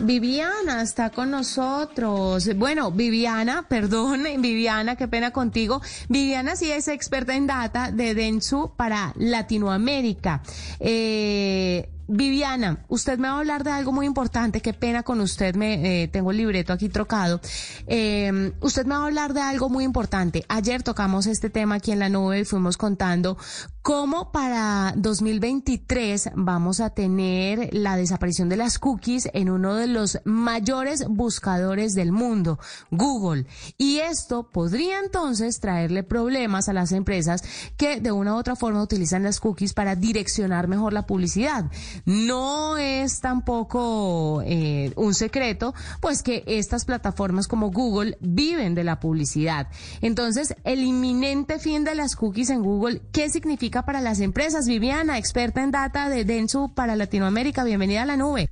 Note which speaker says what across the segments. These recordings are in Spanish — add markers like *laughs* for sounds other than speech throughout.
Speaker 1: Viviana está con nosotros. Bueno, Viviana, perdón, *laughs* Viviana, qué pena contigo. Viviana sí es experta en data de Densu para Latinoamérica. Eh, Viviana, usted me va a hablar de algo muy importante. Qué pena con usted, me eh, tengo el libreto aquí trocado. Eh, usted me va a hablar de algo muy importante. Ayer tocamos este tema aquí en la nube y fuimos contando cómo para 2023 vamos a tener la desaparición de las cookies en uno de los mayores buscadores del mundo, Google. Y esto podría entonces traerle problemas a las empresas que de una u otra forma utilizan las cookies para direccionar mejor la publicidad. No es tampoco eh, un secreto, pues que estas plataformas como Google viven de la publicidad. Entonces, el inminente fin de las cookies en Google, ¿qué significa para las empresas? Viviana, experta en data de Densu para Latinoamérica, bienvenida a la nube.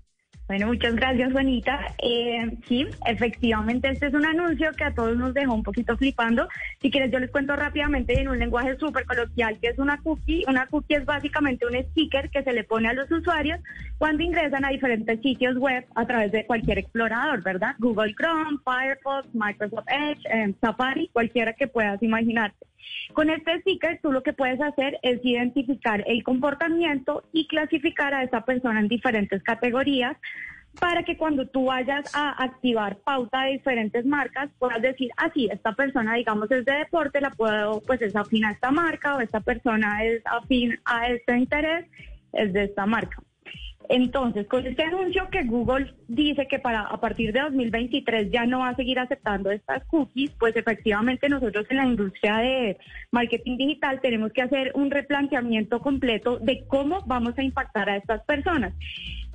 Speaker 2: Bueno, muchas gracias, Juanita. Eh, efectivamente, este es un anuncio que a todos nos dejó un poquito flipando. Si quieres, yo les cuento rápidamente en un lenguaje súper coloquial que es una cookie. Una cookie es básicamente un sticker que se le pone a los usuarios cuando ingresan a diferentes sitios web a través de cualquier explorador, ¿verdad? Google Chrome, Firefox, Microsoft Edge, eh, Safari, cualquiera que puedas imaginarte. Con este sticker tú lo que puedes hacer es identificar el comportamiento y clasificar a esa persona en diferentes categorías para que cuando tú vayas a activar pauta de diferentes marcas puedas decir, ah, sí, esta persona, digamos, es de deporte, la puedo, pues es afín a esta marca o esta persona es afín a este interés, es de esta marca. Entonces, con este anuncio que Google dice que para a partir de 2023 ya no va a seguir aceptando estas cookies, pues efectivamente nosotros en la industria de marketing digital tenemos que hacer un replanteamiento completo de cómo vamos a impactar a estas personas.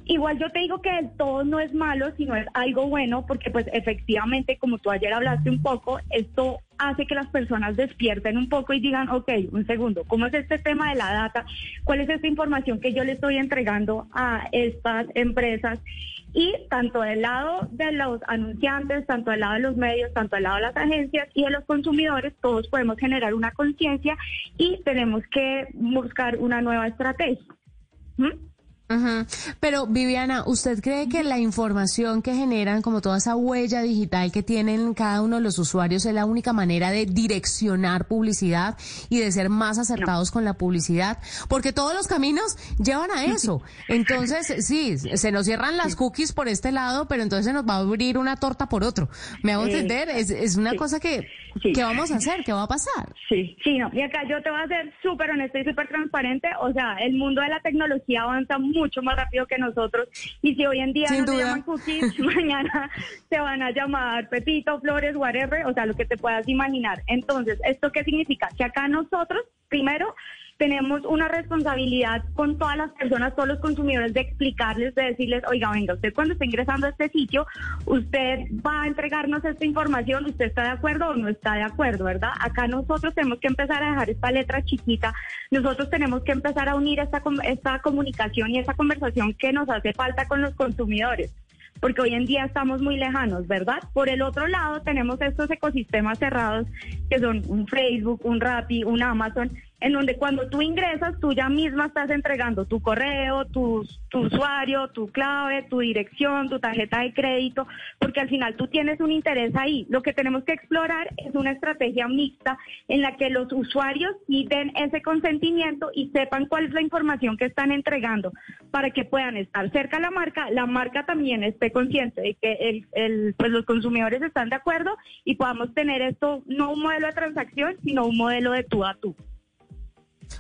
Speaker 2: Igual yo te digo que el todo no es malo, sino es algo bueno, porque pues efectivamente, como tú ayer hablaste un poco, esto hace que las personas despierten un poco y digan, ok, un segundo, ¿cómo es este tema de la data? ¿Cuál es esta información que yo le estoy entregando a estas empresas? Y tanto del lado de los anunciantes, tanto del lado de los medios, tanto del lado de las agencias y de los consumidores, todos podemos generar una conciencia y tenemos que buscar una nueva estrategia. ¿Mm?
Speaker 1: Pero Viviana, ¿usted cree que la información que generan, como toda esa huella digital que tienen cada uno de los usuarios, es la única manera de direccionar publicidad y de ser más acertados con la publicidad? Porque todos los caminos llevan a eso. Entonces, sí, se nos cierran las cookies por este lado, pero entonces se nos va a abrir una torta por otro. ¿Me hago eh, entender? Es, es una cosa que, ¿qué vamos a hacer? ¿Qué va a pasar?
Speaker 2: Sí, sí, no. Y acá yo te voy a ser súper honesta y súper transparente. O sea, el mundo de la tecnología avanza mucho más rápido que nosotros. Y si hoy en día no se llaman cookies, *laughs* mañana se van a llamar Pepito, Flores, whatever, o sea, lo que te puedas imaginar. Entonces, ¿esto qué significa? Que acá nosotros, primero, tenemos una responsabilidad con todas las personas, todos los consumidores, de explicarles, de decirles, oiga, venga, usted cuando está ingresando a este sitio, usted va a entregarnos esta información, usted está de acuerdo o no está de acuerdo, ¿verdad? Acá nosotros tenemos que empezar a dejar esta letra chiquita, nosotros tenemos que empezar a unir esta, esta comunicación y esta conversación que nos hace falta con los consumidores porque hoy en día estamos muy lejanos, ¿verdad? Por el otro lado, tenemos estos ecosistemas cerrados que son un Facebook, un Rappi, un Amazon, en donde cuando tú ingresas, tú ya misma estás entregando tu correo, tu, usuario, tu clave, tu dirección, tu tarjeta de crédito, porque al final tú tienes un interés ahí. Lo que tenemos que explorar es una estrategia mixta en la que los usuarios sí den ese consentimiento y sepan cuál es la información que están entregando para que puedan estar cerca a la marca, la marca también esté consciente de que pues los consumidores están de acuerdo y podamos tener esto no un modelo de transacción, sino un modelo de tú a tú.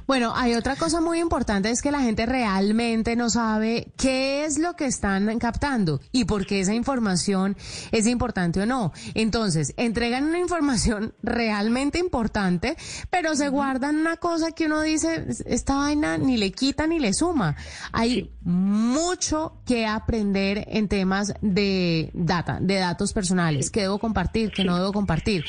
Speaker 1: Bueno, hay otra cosa muy importante, es que la gente realmente no sabe qué es lo que están captando y por qué esa información es importante o no. Entonces, entregan una información *laughs* realmente importante, pero se guardan una cosa que uno dice, esta vaina ni le quita ni le suma. Hay mucho que aprender en temas de data, de datos personales, que debo compartir, que no debo compartir.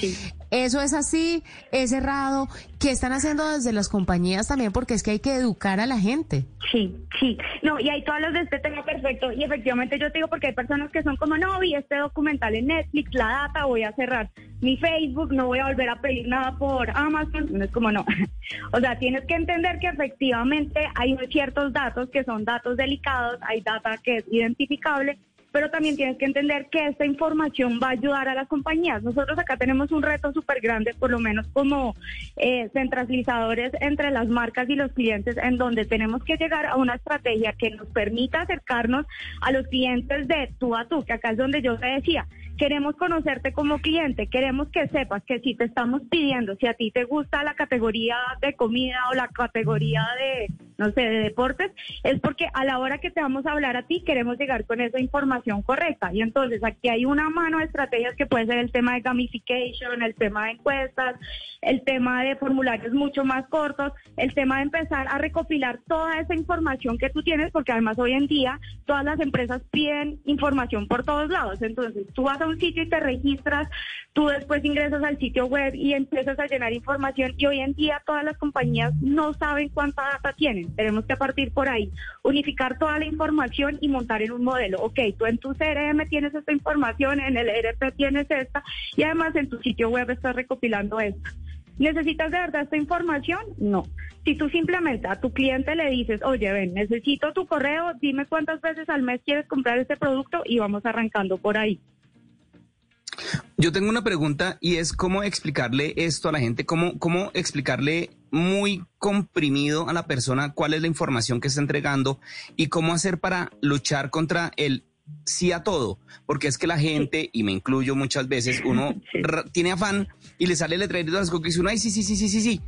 Speaker 1: Eso es así, es errado. ¿Qué están haciendo desde las compañías también? Porque es que hay que educar a la gente.
Speaker 2: Sí, sí. No, y hay todos los de este tema perfecto. Y efectivamente yo te digo porque hay personas que son como, no, vi este documental en Netflix, la data, voy a cerrar mi Facebook, no voy a volver a pedir nada por Amazon. No es como, no. *laughs* o sea, tienes que entender que efectivamente hay ciertos datos que son datos delicados, hay data que es identificable pero también tienes que entender que esta información va a ayudar a las compañías. Nosotros acá tenemos un reto súper grande, por lo menos como eh, centralizadores entre las marcas y los clientes, en donde tenemos que llegar a una estrategia que nos permita acercarnos a los clientes de tú a tú, que acá es donde yo te decía, queremos conocerte como cliente, queremos que sepas que si te estamos pidiendo, si a ti te gusta la categoría de comida o la categoría de, no sé, de deportes, es porque a la hora que te vamos a hablar a ti queremos llegar con esa información correcta. Y entonces aquí hay una mano de estrategias que puede ser el tema de gamification, el tema de encuestas, el tema de formularios mucho más cortos, el tema de empezar a recopilar toda esa información que tú tienes, porque además hoy en día todas las empresas piden información por todos lados. Entonces tú vas a un sitio y te registras, tú después ingresas al sitio web y empiezas a llenar información y hoy en día todas las compañías no saben cuánta data tienen. Tenemos que partir por ahí, unificar toda la información y montar en un modelo. Ok, tú en tu CRM tienes esta información, en el ERP tienes esta y además en tu sitio web estás recopilando esto. ¿Necesitas de verdad esta información? No. Si tú simplemente a tu cliente le dices, oye, ven, necesito tu correo, dime cuántas veces al mes quieres comprar este producto y vamos arrancando por ahí.
Speaker 3: Yo tengo una pregunta y es cómo explicarle esto a la gente, cómo, cómo explicarle muy comprimido a la persona cuál es la información que está entregando y cómo hacer para luchar contra el sí a todo, porque es que la gente, y me incluyo muchas veces, uno *laughs* tiene afán y le sale el letrero de las cookies y uno, ay, sí, sí, sí, sí, sí, sí,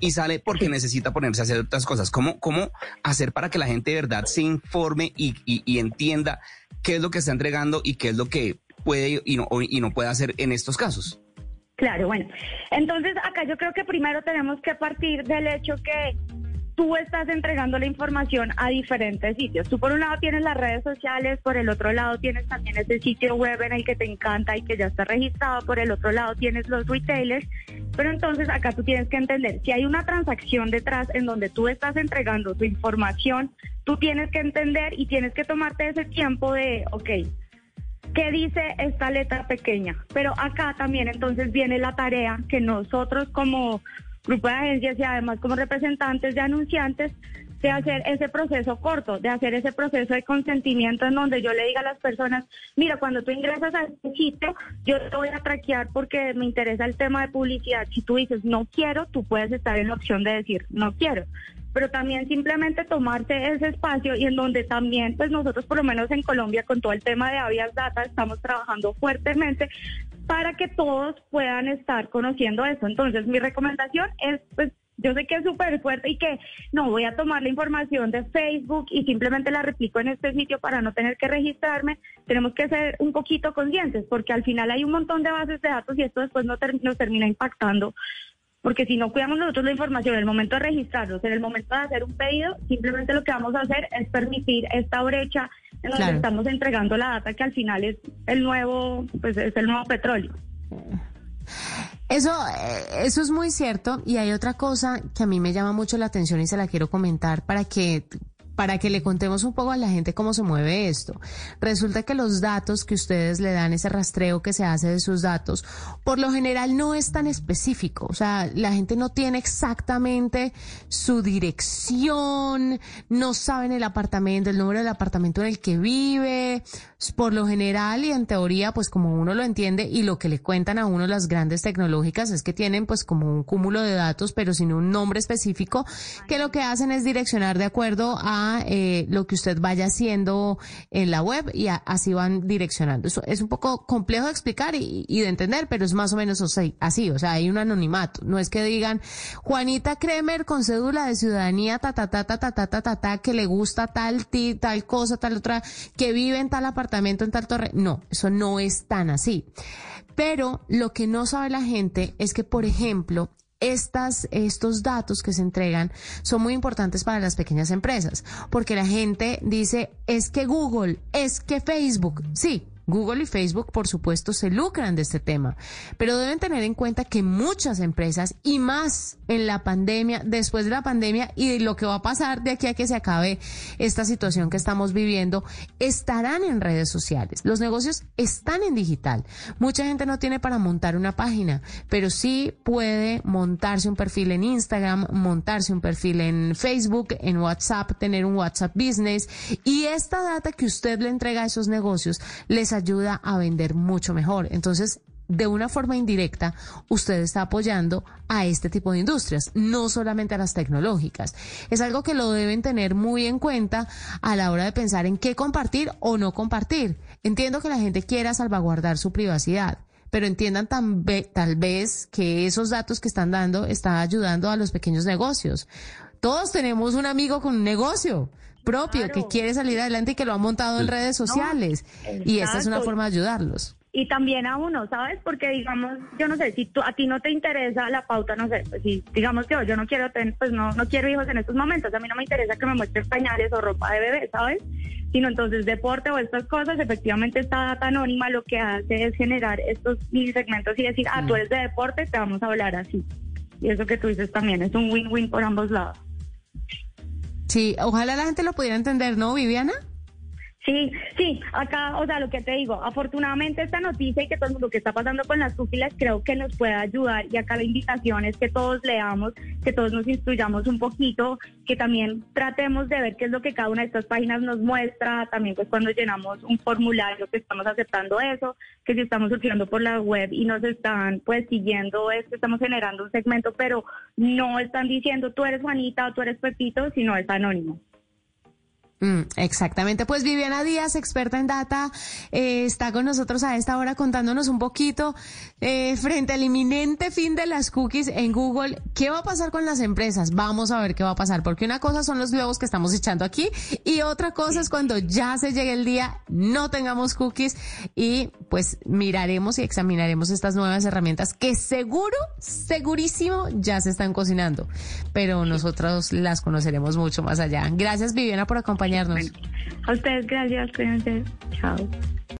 Speaker 3: y sale porque necesita ponerse a hacer otras cosas. ¿Cómo, cómo hacer para que la gente de verdad se informe y, y entienda qué es lo que está entregando y qué es lo que puede y no, y no puede hacer en estos casos.
Speaker 2: Claro, bueno. Entonces, acá yo creo que primero tenemos que partir del hecho que tú estás entregando la información a diferentes sitios. Tú por un lado tienes las redes sociales, por el otro lado tienes también ese sitio web en el que te encanta y que ya está registrado, por el otro lado tienes los retailers, pero entonces acá tú tienes que entender, si hay una transacción detrás en donde tú estás entregando tu información, tú tienes que entender y tienes que tomarte ese tiempo de, ok, ¿Qué dice esta letra pequeña? Pero acá también entonces viene la tarea que nosotros como grupo de agencias y además como representantes de anunciantes de hacer ese proceso corto, de hacer ese proceso de consentimiento en donde yo le diga a las personas, mira, cuando tú ingresas a este sitio, yo te voy a traquear porque me interesa el tema de publicidad. Si tú dices no quiero, tú puedes estar en la opción de decir no quiero pero también simplemente tomarse ese espacio y en donde también, pues nosotros por lo menos en Colombia con todo el tema de Avias Data estamos trabajando fuertemente para que todos puedan estar conociendo eso. Entonces mi recomendación es, pues yo sé que es súper fuerte y que no voy a tomar la información de Facebook y simplemente la replico en este sitio para no tener que registrarme. Tenemos que ser un poquito conscientes porque al final hay un montón de bases de datos y esto después no nos termina impactando porque si no cuidamos nosotros la información en el momento de registrarnos, en el momento de hacer un pedido, simplemente lo que vamos a hacer es permitir esta brecha en donde estamos entregando la data que al final es el nuevo, pues es el nuevo petróleo.
Speaker 1: Eso, eh, eso es muy cierto y hay otra cosa que a mí me llama mucho la atención y se la quiero comentar para que para que le contemos un poco a la gente cómo se mueve esto. Resulta que los datos que ustedes le dan, ese rastreo que se hace de sus datos, por lo general no es tan específico. O sea, la gente no tiene exactamente su dirección, no saben el apartamento, el número del apartamento en el que vive. Por lo general y en teoría, pues como uno lo entiende y lo que le cuentan a uno las grandes tecnológicas es que tienen pues como un cúmulo de datos, pero sin un nombre específico, que lo que hacen es direccionar de acuerdo a eh, lo que usted vaya haciendo en la web y así van direccionando. Eso es un poco complejo de explicar y, de entender, pero es más o menos así, o sea, hay un anonimato. No es que digan Juanita Kremer con cédula de ciudadanía, ta, ta, ta, ta, ta, ta, ta, ta, que le gusta tal, tal cosa, tal otra, que vive en tal apartamento, en tal torre. No, eso no es tan así. Pero lo que no sabe la gente es que, por ejemplo, estas, estos datos que se entregan son muy importantes para las pequeñas empresas, porque la gente dice, es que Google, es que Facebook, sí, Google y Facebook, por supuesto, se lucran de este tema, pero deben tener en cuenta que muchas empresas, y más en la pandemia, después de la pandemia y lo que va a pasar de aquí a que se acabe esta situación que estamos viviendo, estarán en redes sociales. Los negocios están en digital. Mucha gente no tiene para montar una página, pero sí puede montarse un perfil en Instagram, montarse un perfil en Facebook, en WhatsApp, tener un WhatsApp Business y esta data que usted le entrega a esos negocios les ayuda a vender mucho mejor. Entonces, de una forma indirecta, usted está apoyando a este tipo de industrias, no solamente a las tecnológicas. Es algo que lo deben tener muy en cuenta a la hora de pensar en qué compartir o no compartir. Entiendo que la gente quiera salvaguardar su privacidad, pero entiendan tal vez que esos datos que están dando están ayudando a los pequeños negocios. Todos tenemos un amigo con un negocio propio que quiere salir adelante y que lo ha montado en redes sociales. y esta es una forma de ayudarlos
Speaker 2: y también a uno, ¿sabes? Porque digamos, yo no sé, si tú, a ti no te interesa la pauta, no sé, pues si digamos que yo no quiero tener, pues no, no quiero hijos en estos momentos, a mí no me interesa que me muestren pañales o ropa de bebé, ¿sabes? Sino entonces deporte o estas cosas, efectivamente esta data anónima lo que hace es generar estos mini segmentos y decir, ah, tú eres de deporte, te vamos a hablar así. Y eso que tú dices también es un win-win por ambos lados.
Speaker 1: Sí, ojalá la gente lo pudiera entender, ¿no, Viviana?
Speaker 2: Sí, sí, acá, o sea, lo que te digo, afortunadamente esta noticia y que todo lo que está pasando con las cookies creo que nos puede ayudar y acá la invitación es que todos leamos, que todos nos instruyamos un poquito, que también tratemos de ver qué es lo que cada una de estas páginas nos muestra, también pues cuando llenamos un formulario que estamos aceptando eso, que si estamos surgiendo por la web y nos están pues siguiendo esto, estamos generando un segmento, pero no están diciendo tú eres Juanita o tú eres Pepito, sino es anónimo.
Speaker 1: Mm, exactamente. Pues Viviana Díaz, experta en data, eh, está con nosotros a esta hora contándonos un poquito eh, frente al inminente fin de las cookies en Google. ¿Qué va a pasar con las empresas? Vamos a ver qué va a pasar, porque una cosa son los globos que estamos echando aquí y otra cosa es cuando ya se llegue el día, no tengamos cookies y pues miraremos y examinaremos estas nuevas herramientas que seguro, segurísimo ya se están cocinando, pero nosotros las conoceremos mucho más allá. Gracias Viviana por acompañarnos.
Speaker 2: A ustedes, gracias. Chao.